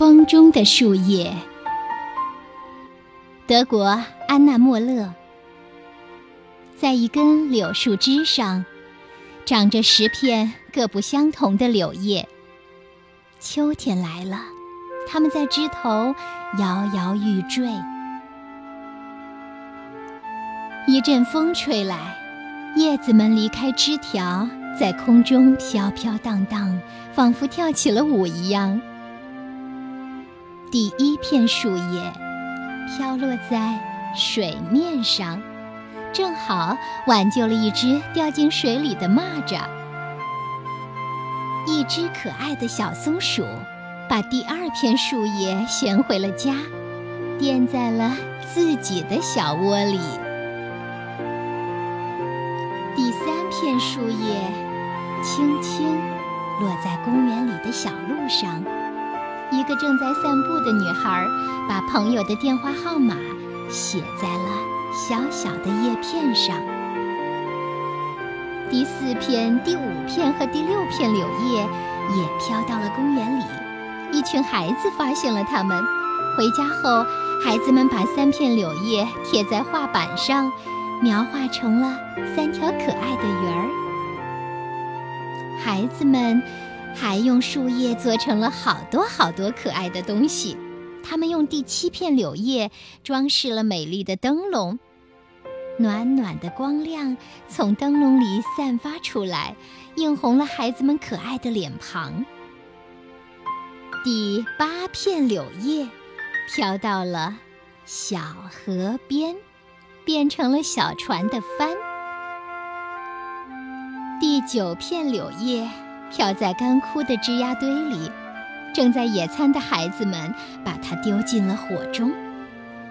风中的树叶。德国安娜莫勒，在一根柳树枝上，长着十片各不相同的柳叶。秋天来了，它们在枝头摇摇欲坠。一阵风吹来，叶子们离开枝条，在空中飘飘荡荡，仿佛跳起了舞一样。第一片树叶飘落在水面上，正好挽救了一只掉进水里的蚂蚱。一只可爱的小松鼠把第二片树叶衔回了家，垫在了自己的小窝里。第三片树叶轻轻落在公园里的小路上，一个正在散步的女孩把朋友的电话号码写在了小小的叶片上。第四片、第五片和第六片柳叶也飘到了公园里，一群孩子发现了它们。回家后，孩子们把三片柳叶贴在画板上。描画成了三条可爱的圆儿。孩子们还用树叶做成了好多好多可爱的东西。他们用第七片柳叶装饰了美丽的灯笼，暖暖的光亮从灯笼里散发出来，映红了孩子们可爱的脸庞。第八片柳叶飘到了小河边。变成了小船的帆。第九片柳叶飘在干枯的枝桠堆里，正在野餐的孩子们把它丢进了火中，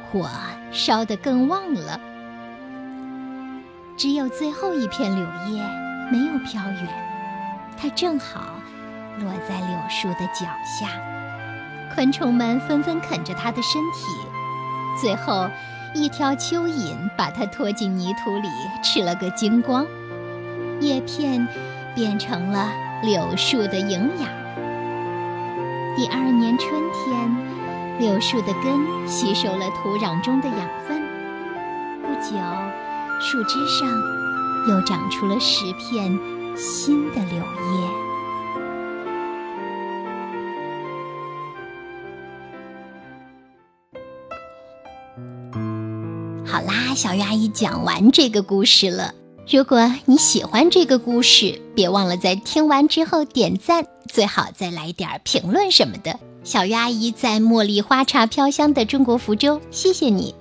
火烧得更旺了。只有最后一片柳叶没有飘远，它正好落在柳树的脚下。昆虫们纷纷啃着它的身体，最后。一条蚯蚓把它拖进泥土里，吃了个精光。叶片变成了柳树的营养。第二年春天，柳树的根吸收了土壤中的养分。不久，树枝上又长出了十片新的柳叶。好啦，小鱼阿姨讲完这个故事了。如果你喜欢这个故事，别忘了在听完之后点赞，最好再来点评论什么的。小鱼阿姨在茉莉花茶飘香的中国福州，谢谢你。